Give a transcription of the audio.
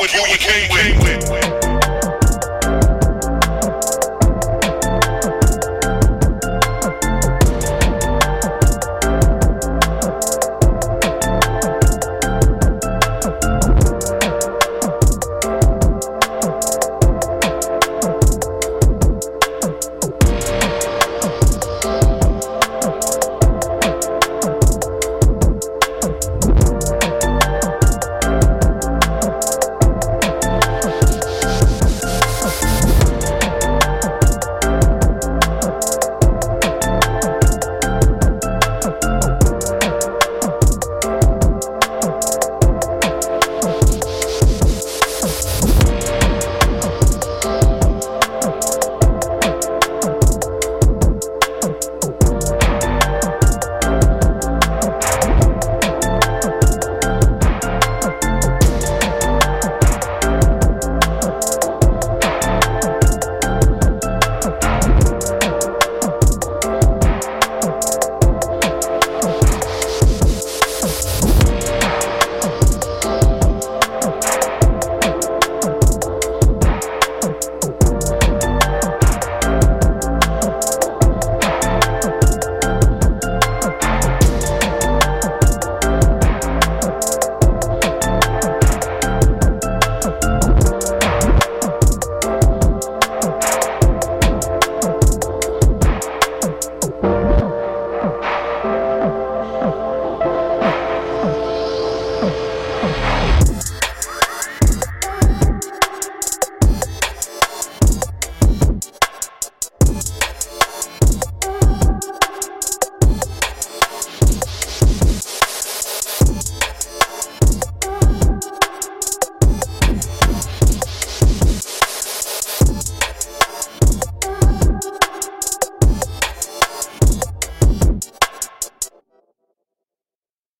With who you came with. oh, oh.